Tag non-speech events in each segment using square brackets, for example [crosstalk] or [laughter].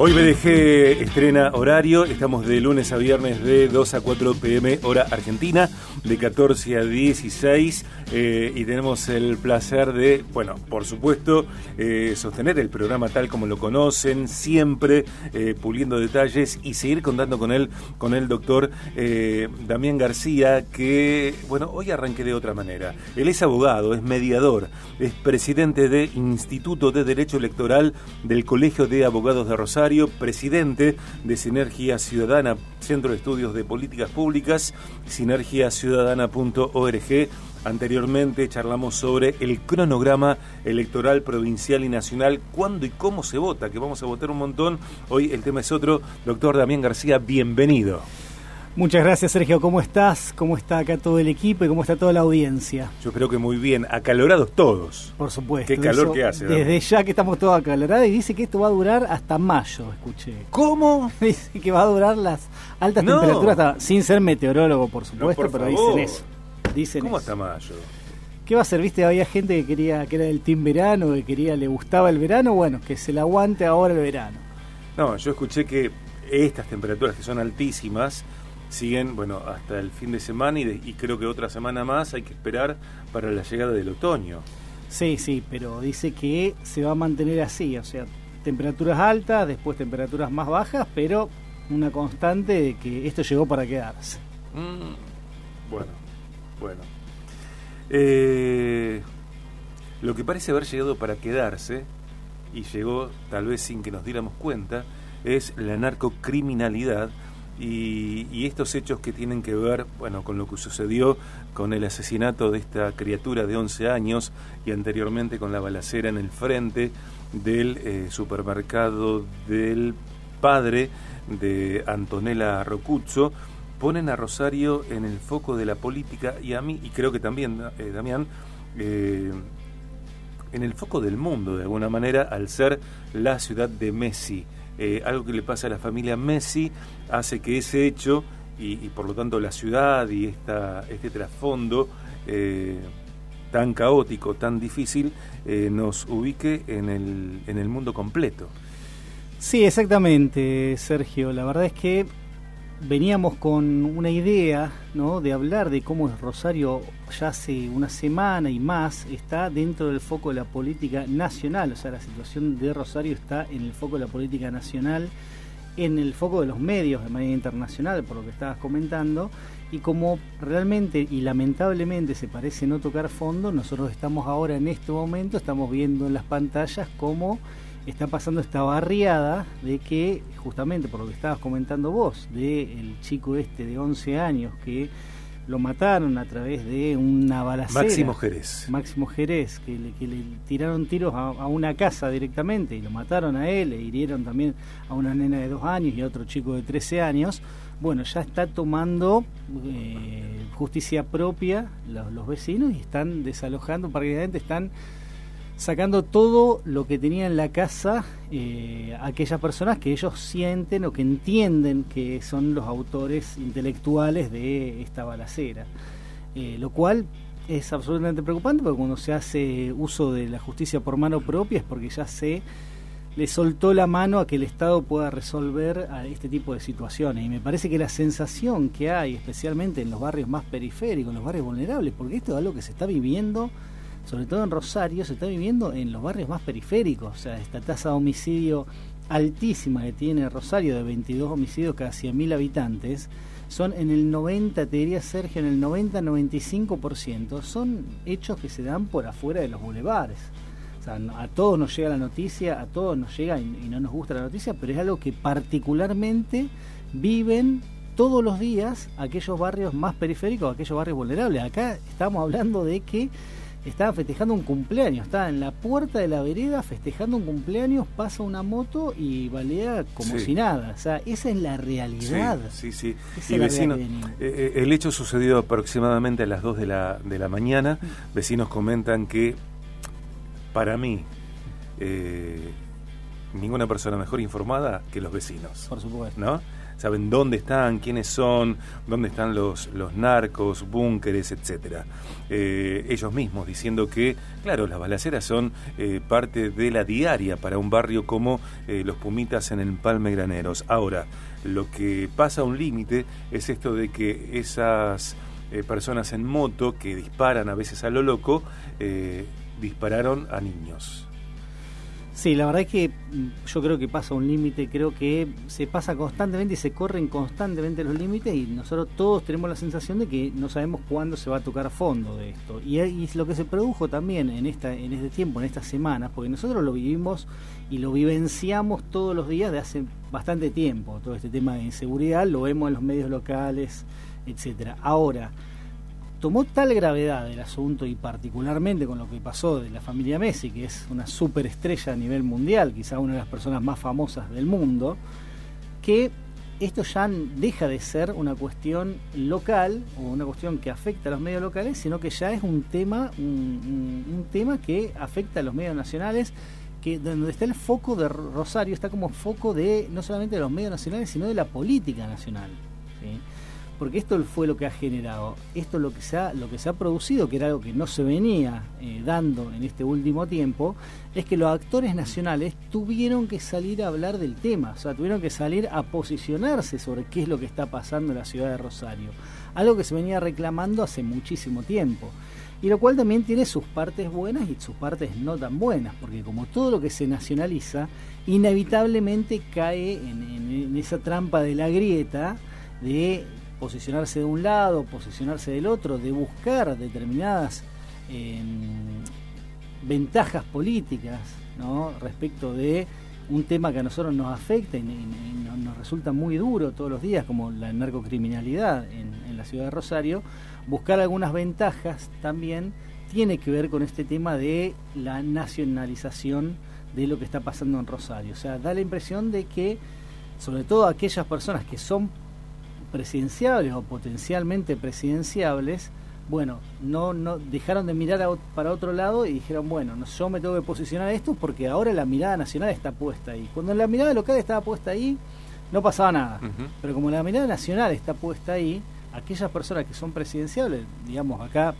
Hoy BDG estrena horario, estamos de lunes a viernes de 2 a 4 pm hora argentina, de 14 a 16 eh, y tenemos el placer de, bueno, por supuesto, eh, sostener el programa tal como lo conocen, siempre eh, puliendo detalles y seguir contando con él, con el doctor Damián García, que, bueno, hoy arranqué de otra manera. Él es abogado, es mediador, es presidente de Instituto de Derecho Electoral del Colegio de Abogados de Rosario, presidente de Sinergia Ciudadana, Centro de Estudios de Políticas Públicas, sinergiaciudadana.org. Anteriormente charlamos sobre el cronograma electoral provincial y nacional, cuándo y cómo se vota, que vamos a votar un montón. Hoy el tema es otro. Doctor Damián García, bienvenido. Muchas gracias, Sergio. ¿Cómo estás? ¿Cómo está acá todo el equipo y cómo está toda la audiencia? Yo creo que muy bien. Acalorados todos. Por supuesto. Qué calor que hace. Desde ya que estamos todos acalorados y dice que esto va a durar hasta mayo, escuché. ¿Cómo? [laughs] Dice que va a durar las altas temperaturas, sin ser meteorólogo, por supuesto, pero dicen eso. Dicen ¿Cómo hasta mayo? ¿Qué va a ser? ¿Viste? Había gente que quería, que era del team verano, que quería, le gustaba el verano, bueno, que se le aguante ahora el verano. No, yo escuché que estas temperaturas que son altísimas, siguen, bueno, hasta el fin de semana y, creo que otra semana más hay que esperar para la llegada del otoño. Sí, sí, pero dice que se va a mantener así, o sea, temperaturas altas, después temperaturas más bajas, pero una constante de que esto llegó para quedarse. Mm, bueno, bueno. Eh, lo que parece haber llegado para quedarse, y llegó tal vez sin que nos diéramos cuenta, es la narcocriminalidad y, estos hechos que tienen que ver bueno, con lo que sucedió con el asesinato de esta criatura de 11 años y anteriormente con la balacera en el frente del eh, supermercado del padre de Antonella Rocuzzo, ponen a Rosario en el foco de la política y a mí, y creo que también, eh, Damián, eh, en el foco del mundo de alguna manera al ser la ciudad de Messi. Eh, algo que le pasa a la familia Messi hace que ese hecho y, por lo tanto la ciudad y esta, este trasfondo eh, tan caótico, tan difícil, eh, nos ubique en el, en el mundo completo. Sí, exactamente, Sergio. La verdad es que veníamos con una idea ¿no? de hablar de cómo Rosario ya hace una semana y más está dentro del foco de la política nacional, o sea, la situación de Rosario está en el foco de la política nacional, en el foco de los medios de manera internacional, por lo que estabas comentando, y como realmente y lamentablemente se parece no tocar fondo, nosotros estamos ahora en este momento, estamos viendo en las pantallas cómo está pasando esta barriada de que, justamente por lo que estabas comentando vos, de el chico este de 11 años que lo mataron a través de una balacera. Máximo Jerez. Máximo Jerez, que le, que le tiraron tiros a, una casa directamente y lo mataron a él, e hirieron también a una nena de dos años y a otro chico de 13 años. Bueno, ya está tomando eh, justicia propia los, los, vecinos y están desalojando, prácticamente están sacando todo lo que tenía en la casa eh, aquellas personas que ellos sienten o que entienden que son los autores intelectuales de esta balacera. Eh, lo cual es absolutamente preocupante porque cuando se hace uso de la justicia por mano propia es porque ya se le soltó la mano a que el Estado pueda resolver a este tipo de situaciones. Y me parece que la sensación que hay, especialmente en los barrios más periféricos, en los barrios vulnerables, porque esto es algo que se está viviendo sobre todo en Rosario, se está viviendo en los barrios más periféricos. O sea, esta tasa de homicidio altísima que tiene Rosario, de 22 homicidios cada 100.000 habitantes, son en el 90, te diría Sergio, en el 90-95%, son hechos que se dan por afuera de los bulevares. O sea, a todos nos llega la noticia, a todos nos llega y, y no nos gusta la noticia, pero es algo que particularmente viven todos los días aquellos barrios más periféricos, aquellos barrios vulnerables. Acá estamos hablando de que estaba festejando un cumpleaños, estaba en la puerta de la vereda festejando un cumpleaños, pasa una moto y balea como si nada. O sea, esa es la realidad. Sí, sí. y vecino, eh, eh, el hecho sucedió aproximadamente a las 2 de la, de la mañana. Mm. Vecinos comentan que, para mí, eh, ninguna persona mejor informada que los vecinos. Por supuesto. ¿No? Saben dónde están, quiénes son, dónde están los, los narcos, búnkeres, etcétera. Eh, ellos mismos diciendo que, claro, las balaceras son eh, parte de la diaria para un barrio como eh, los Pumitas en el Palme Graneros. Ahora, lo que pasa a un límite es esto de que esas personas en moto que disparan a veces a lo loco, dispararon a niños. Sí, la verdad es que mm, yo creo que pasa un límite, creo que se pasa constantemente y se corren constantemente los límites y nosotros todos tenemos la sensación de que no sabemos cuándo se va a tocar fondo de esto. Y, es lo que se produjo también en, esta, en este tiempo, en estas semanas, porque nosotros lo vivimos y lo vivenciamos todos los días de hace bastante tiempo, todo este tema de inseguridad, lo vemos en los medios locales, etcétera. Ahora, tomó tal gravedad el asunto y particularmente con lo que pasó de la familia Messi, que es una superestrella a nivel mundial, quizá una de las personas más famosas del mundo, que esto ya deja de ser una cuestión local o una cuestión que afecta a los medios locales, sino que ya es un tema, un, tema que afecta a los medios nacionales, que donde está el foco de Rosario está como foco de no solamente de los medios nacionales, sino de la política nacional. Porque esto fue lo que ha generado, esto lo que se ha, lo que se ha producido, que era algo que no se venía eh, dando en este último tiempo, es que los actores nacionales tuvieron que salir a hablar del tema, o sea, tuvieron que salir a posicionarse sobre qué es lo que está pasando en la ciudad de Rosario, algo que se venía reclamando hace muchísimo tiempo. Y lo cual también tiene sus partes buenas y sus partes no tan buenas, porque como todo lo que se nacionaliza, inevitablemente cae en esa trampa de la grieta de posicionarse de un lado, posicionarse del otro, de buscar determinadas em, ventajas políticas ¿no? respecto de un tema que a nosotros nos afecta y, nos resulta muy duro todos los días, como la narcocriminalidad en, en la ciudad de Rosario, buscar algunas ventajas también tiene que ver con este tema de la nacionalización de lo que está pasando en Rosario. O sea, da la impresión de que, sobre todo aquellas personas que son presidenciables o potencialmente presidenciables, bueno, no, no dejaron de mirar para otro lado y dijeron, bueno, yo me tengo que posicionar esto porque ahora la mirada nacional está puesta ahí. Cuando la mirada local estaba puesta ahí, no pasaba nada. Pero como la mirada nacional está puesta ahí, aquellas personas que son presidenciables, digamos, acá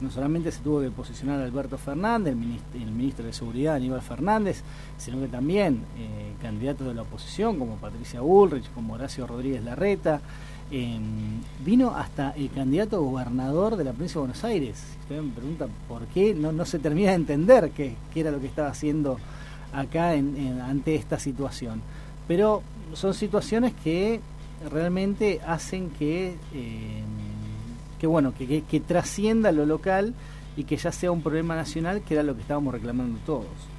no solamente se tuvo que posicionar Alberto Fernández, el ministro, de Seguridad Aníbal Fernández, sino que también eh, candidatos de la oposición como Patricia Bullrich, como Horacio Rodríguez Larreta, Em, vino hasta el candidato gobernador de la provincia de Buenos Aires. Si usted me pregunta por qué, no, se termina de entender qué, era lo que estaba haciendo acá en, ante esta situación. Pero son situaciones que realmente hacen que, em, que bueno, que trascienda lo local y que ya sea un problema nacional, que era lo que estábamos reclamando todos.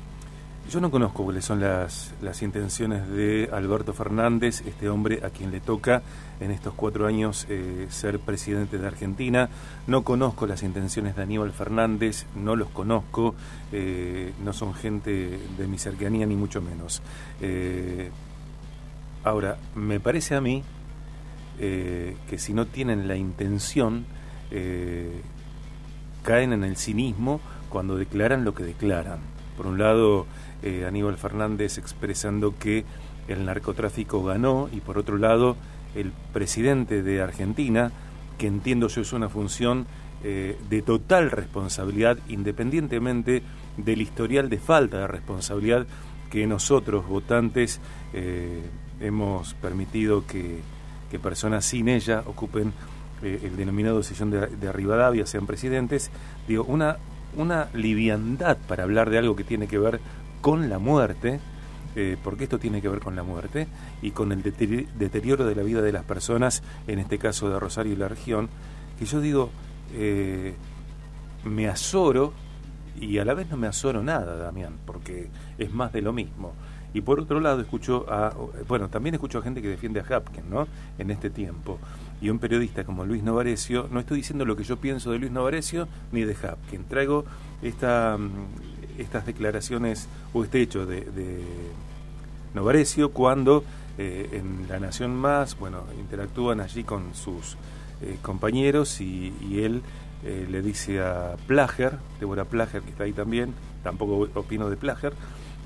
Yo no conozco cuáles son las, las intenciones de Alberto Fernández, este hombre a quien le toca en estos cuatro años eh, ser presidente de Argentina. No conozco las intenciones de Aníbal Fernández, no los conozco, eh, no son gente de mi cercanía ni mucho menos. Eh, ahora, me parece a mí que si no tienen la intención, caen en el cinismo cuando declaran lo que declaran. Por un lado, eh, Aníbal Fernández expresando que el narcotráfico ganó y por otro lado el presidente de Argentina, que entiendo yo es una función eh, de total responsabilidad independientemente del historial de falta de responsabilidad que nosotros votantes eh, hemos permitido que, personas sin ella ocupen el denominado sillón de, de Rivadavia, sean presidentes, digo, una, una liviandad para hablar de algo que tiene que ver con la muerte, eh, porque esto tiene que ver con la muerte y con el deterioro de la vida de las personas, en este caso de Rosario y la región, que yo digo, eh, me azoro y a la vez no me azoro nada, Damián, porque es más de lo mismo. Y por otro lado escucho a, bueno, también escucho a gente que defiende a Hapkin, ¿no? En este tiempo. Y un periodista como Luis Novarecio, no estoy diciendo lo que yo pienso de Luis Novarecio ni de Hapkin, traigo esta mm, estas declaraciones o este hecho de, de Novarecio cuando eh, en La Nación Más, bueno, interactúan allí con sus eh, compañeros y, él eh, le dice a Plager, Débora Plager, que está ahí también, tampoco opino de Plager,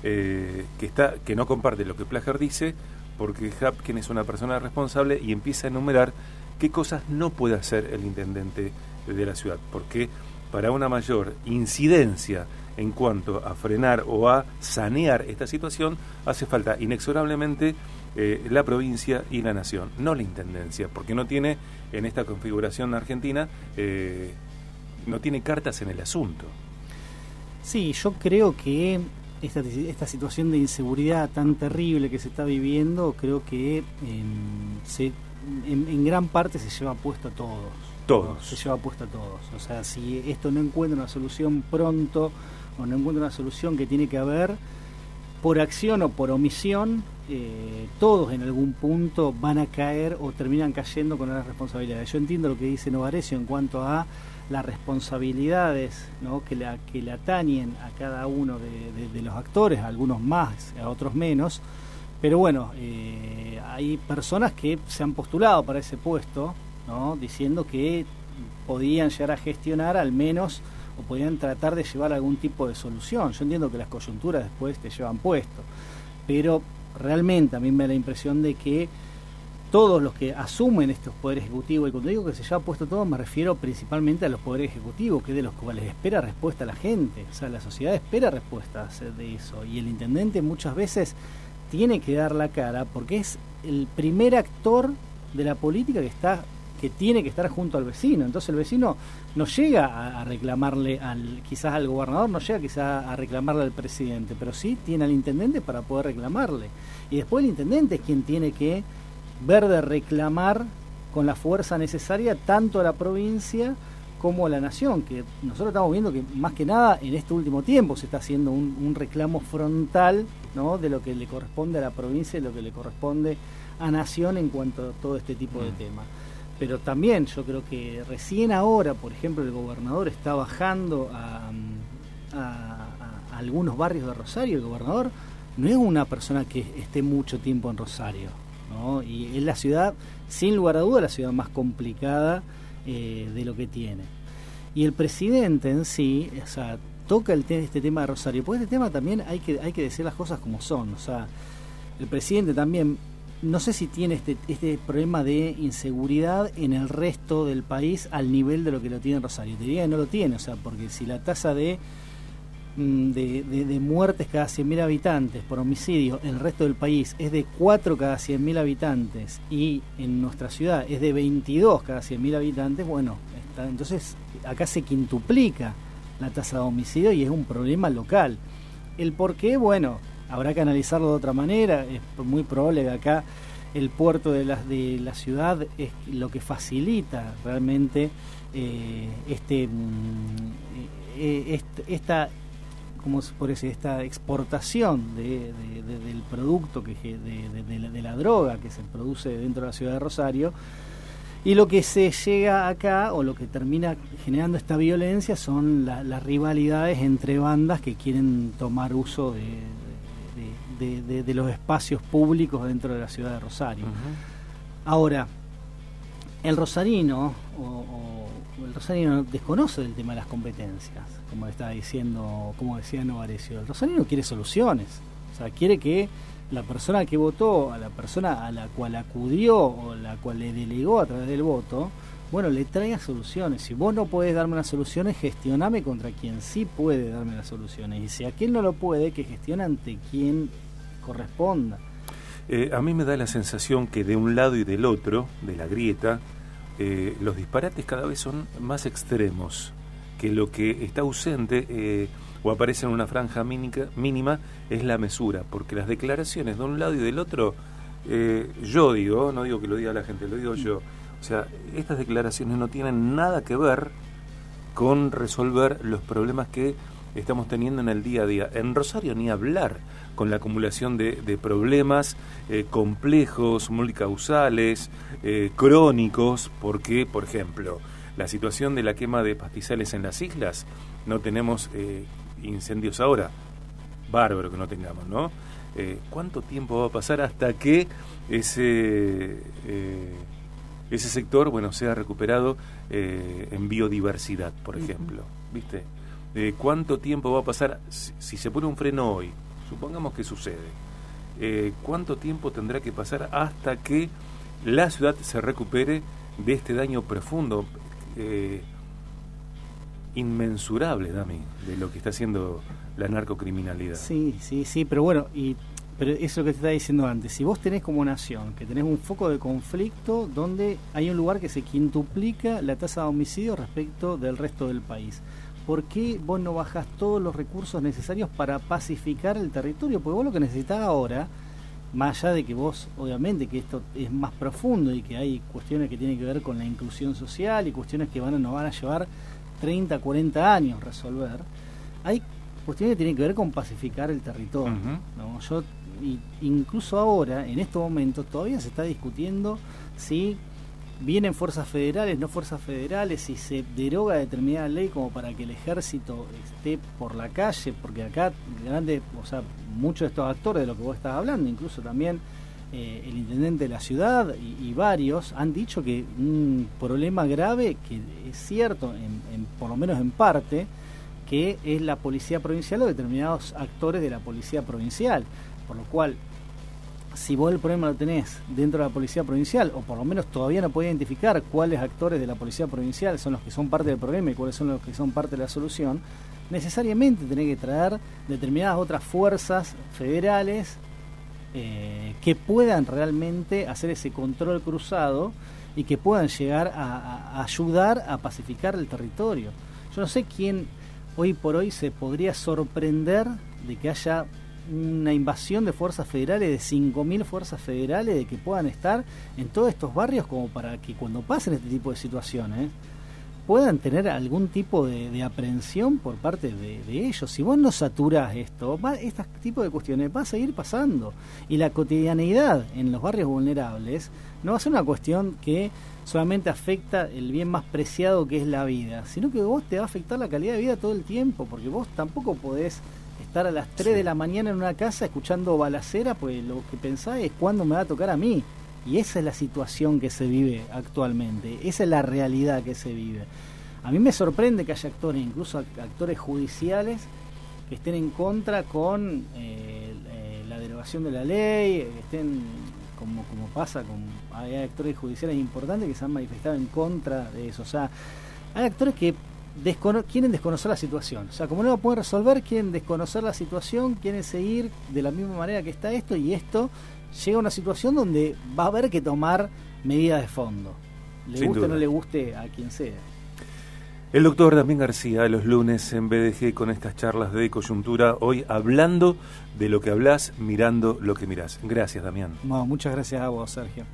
que, está, que no comparte lo que Plager dice porque Hapkin es una persona responsable y empieza a enumerar qué cosas no puede hacer el intendente de la ciudad, porque para una mayor incidencia en cuanto a frenar o a sanear esta situación, hace falta inexorablemente eh, la provincia y la nación, no la intendencia, porque no tiene en esta configuración argentina, eh, no tiene cartas en el asunto. Sí, yo creo que esta, esta situación de inseguridad tan terrible que se está viviendo, creo que em, se, en, gran parte se lleva puesto a todos. Todos. Se lleva puesto a todos. O sea, si esto no encuentra una solución pronto o no encuentra una solución que tiene que haber, por acción o por omisión, eh, todos en algún punto van a caer o terminan cayendo con las responsabilidades. Yo entiendo lo que dice Novarecio en cuanto a las responsabilidades ¿no? que, la, que le atañen a cada uno de, los actores, algunos más, a otros menos, pero bueno, eh, hay personas que se han postulado para ese puesto, ¿no? diciendo que podían llegar a gestionar al menos o podían tratar de llevar algún tipo de solución. Yo entiendo que las coyunturas después te llevan puesto, pero realmente a mí me da la impresión de que todos los que asumen estos poderes ejecutivos, y cuando digo que se lleva puesto todo, me refiero principalmente a los poderes ejecutivos, que es de los cuales espera respuesta la gente, o sea, la sociedad espera respuestas de eso, y el intendente muchas veces tiene que dar la cara porque es el primer actor de la política que está que tiene que estar junto al vecino. Entonces el vecino no llega a, reclamarle al quizás al gobernador, no llega quizás a reclamarle al presidente, pero sí tiene al intendente para poder reclamarle. Y después el intendente es quien tiene que ver de reclamar con la fuerza necesaria tanto a la provincia como a la nación, que nosotros estamos viendo que más que nada en este último tiempo se está haciendo un, reclamo frontal ¿no? de lo que le corresponde a la provincia y lo que le corresponde a nación en cuanto a todo este tipo de mm. temas. Pero también yo creo que recién ahora, por ejemplo, el gobernador está bajando a, algunos barrios de Rosario, el gobernador no es una persona que esté mucho tiempo en Rosario, y es la ciudad, sin lugar a duda, la ciudad más complicada eh, de lo que tiene. Y el presidente en sí, o sea, toca el este tema de Rosario, porque este tema también hay que, hay que decir las cosas como son. O sea, el presidente también, no sé si tiene este, este problema de inseguridad en el resto del país al nivel de lo que lo tiene Rosario. Te diría que no lo tiene, o sea, porque si la tasa de Mm, de, muertes cada 100.000 habitantes por homicidio en el resto del país es de 4 cada 100.000 habitantes y en nuestra ciudad es de 22 cada 100.000 habitantes, bueno, entonces acá se quintuplica la tasa de homicidio y es un problema local. El por qué, bueno, habrá que analizarlo de otra manera, es muy probable que acá el puerto de la, de la ciudad es lo que facilita realmente eh, este, mm, eh, esta como por decir, esta exportación de, del producto que de, la, droga que se produce dentro de la ciudad de Rosario. Y lo que se llega acá o lo que termina generando esta violencia son las rivalidades entre bandas que quieren tomar uso de, los espacios públicos dentro de la ciudad de Rosario. Ahora, el rosarino o el Rosario desconoce el tema de las competencias, como estaba diciendo, como decía Novarecio. El Rosario quiere soluciones, o sea, quiere que la persona que votó, a la persona a la cual acudió o la cual le delegó a través del voto, bueno, le traiga soluciones. Si vos no puedes darme las soluciones, gestioname contra quien sí puede darme las soluciones. Y si aquel no lo puede, que gestione ante quien corresponda. Eh, a mí me da la sensación que de un lado y del otro, de la grieta, eh, los disparates cada vez son más extremos, que lo que está ausente eh, o aparece en una franja mínima es la mesura, porque las declaraciones de un lado y del otro, yo digo, no digo que lo diga la gente, lo digo yo, o sea, estas declaraciones no tienen nada que ver con resolver los problemas que estamos teniendo en el día a día. En Rosario ni hablar con la acumulación de, problemas eh, complejos, multicausales, eh, crónicos, porque, por ejemplo, la situación de la quema de pastizales en las islas, no tenemos eh, incendios ahora, bárbaro que no tengamos, ¿no? ¿Cuánto tiempo va a pasar hasta que ese, ese sector, bueno, sea recuperado en biodiversidad, por ejemplo? ¿Viste? ¿Cuánto tiempo va a pasar si se pone un freno hoy? Supongamos que sucede. eh, cuánto tiempo tendrá que pasar hasta que la ciudad se recupere de este daño profundo, eh, inmensurable, Dami, de lo que está haciendo la narcocriminalidad. Sí, sí, sí, pero bueno, y pero es lo que te estaba diciendo antes. Si vos tenés como nación, que tenés un foco de conflicto donde hay un lugar que se quintuplica la tasa de homicidio respecto del resto del país, ¿por qué vos no bajás todos los recursos necesarios para pacificar el territorio? Porque vos lo que necesitas ahora, más allá de que vos, obviamente, que esto es más profundo y que hay cuestiones que tienen que ver con la inclusión social y cuestiones que van, nos van a llevar 30, 40 años resolver, hay cuestiones que tienen que ver con pacificar el territorio. ¿no? Yo incluso ahora, en estos momentos, todavía se está discutiendo si vienen fuerzas federales, no fuerzas federales, si se deroga determinada ley como para que el ejército esté por la calle, porque acá grande, o sea, muchos de estos actores de lo que vos estás hablando, incluso también eh, el intendente de la ciudad y, varios han dicho que un problema grave, que es cierto, en, por lo menos en parte, que es la policía provincial o determinados actores de la policía provincial. Por lo cual, si vos el problema lo tenés dentro de la policía provincial, o por lo menos todavía no podés identificar cuáles actores de la policía provincial son los que son parte del problema y cuáles son los que son parte de la solución, necesariamente tenés que traer determinadas otras fuerzas federales eh, que puedan realmente hacer ese control cruzado y que puedan llegar a ayudar a pacificar el territorio. Yo no sé quién hoy por hoy se podría sorprender de que haya una invasión de fuerzas federales, de 5.000 fuerzas federales, de que puedan estar en todos estos barrios como para que cuando pasen este tipo de situaciones puedan tener algún tipo de, aprehensión por parte de, ellos. Si vos no saturas esto, va, este tipo de cuestiones va a seguir pasando. Y la cotidianeidad en los barrios vulnerables no va a ser una cuestión que solamente afecta el bien más preciado que es la vida, sino que vos te va a afectar la calidad de vida todo el tiempo, porque vos tampoco podés estar a las 3 de la mañana en una casa escuchando balacera, pues lo que pensás es cuándo me va a tocar a mí. Y esa es la situación que se vive actualmente, esa es la realidad que se vive. A mí me sorprende que haya actores, incluso actores judiciales, que estén en contra con eh, eh, la derogación de la ley, que estén, como, como pasa con hay actores judiciales importantes que se han manifestado en contra de eso. O sea, hay actores que quieren desconocer la situación. O sea, como no lo pueden resolver, quieren desconocer la situación, quieren seguir de la misma manera que está esto y esto llega a una situación donde va a haber que tomar medidas de fondo. Le guste o no le guste a quien sea. El doctor Damián García, los lunes en BDG con estas charlas de coyuntura, hoy hablando de lo que hablas, mirando lo que mirás. Gracias, Damián. muchas gracias a vos, Sergio.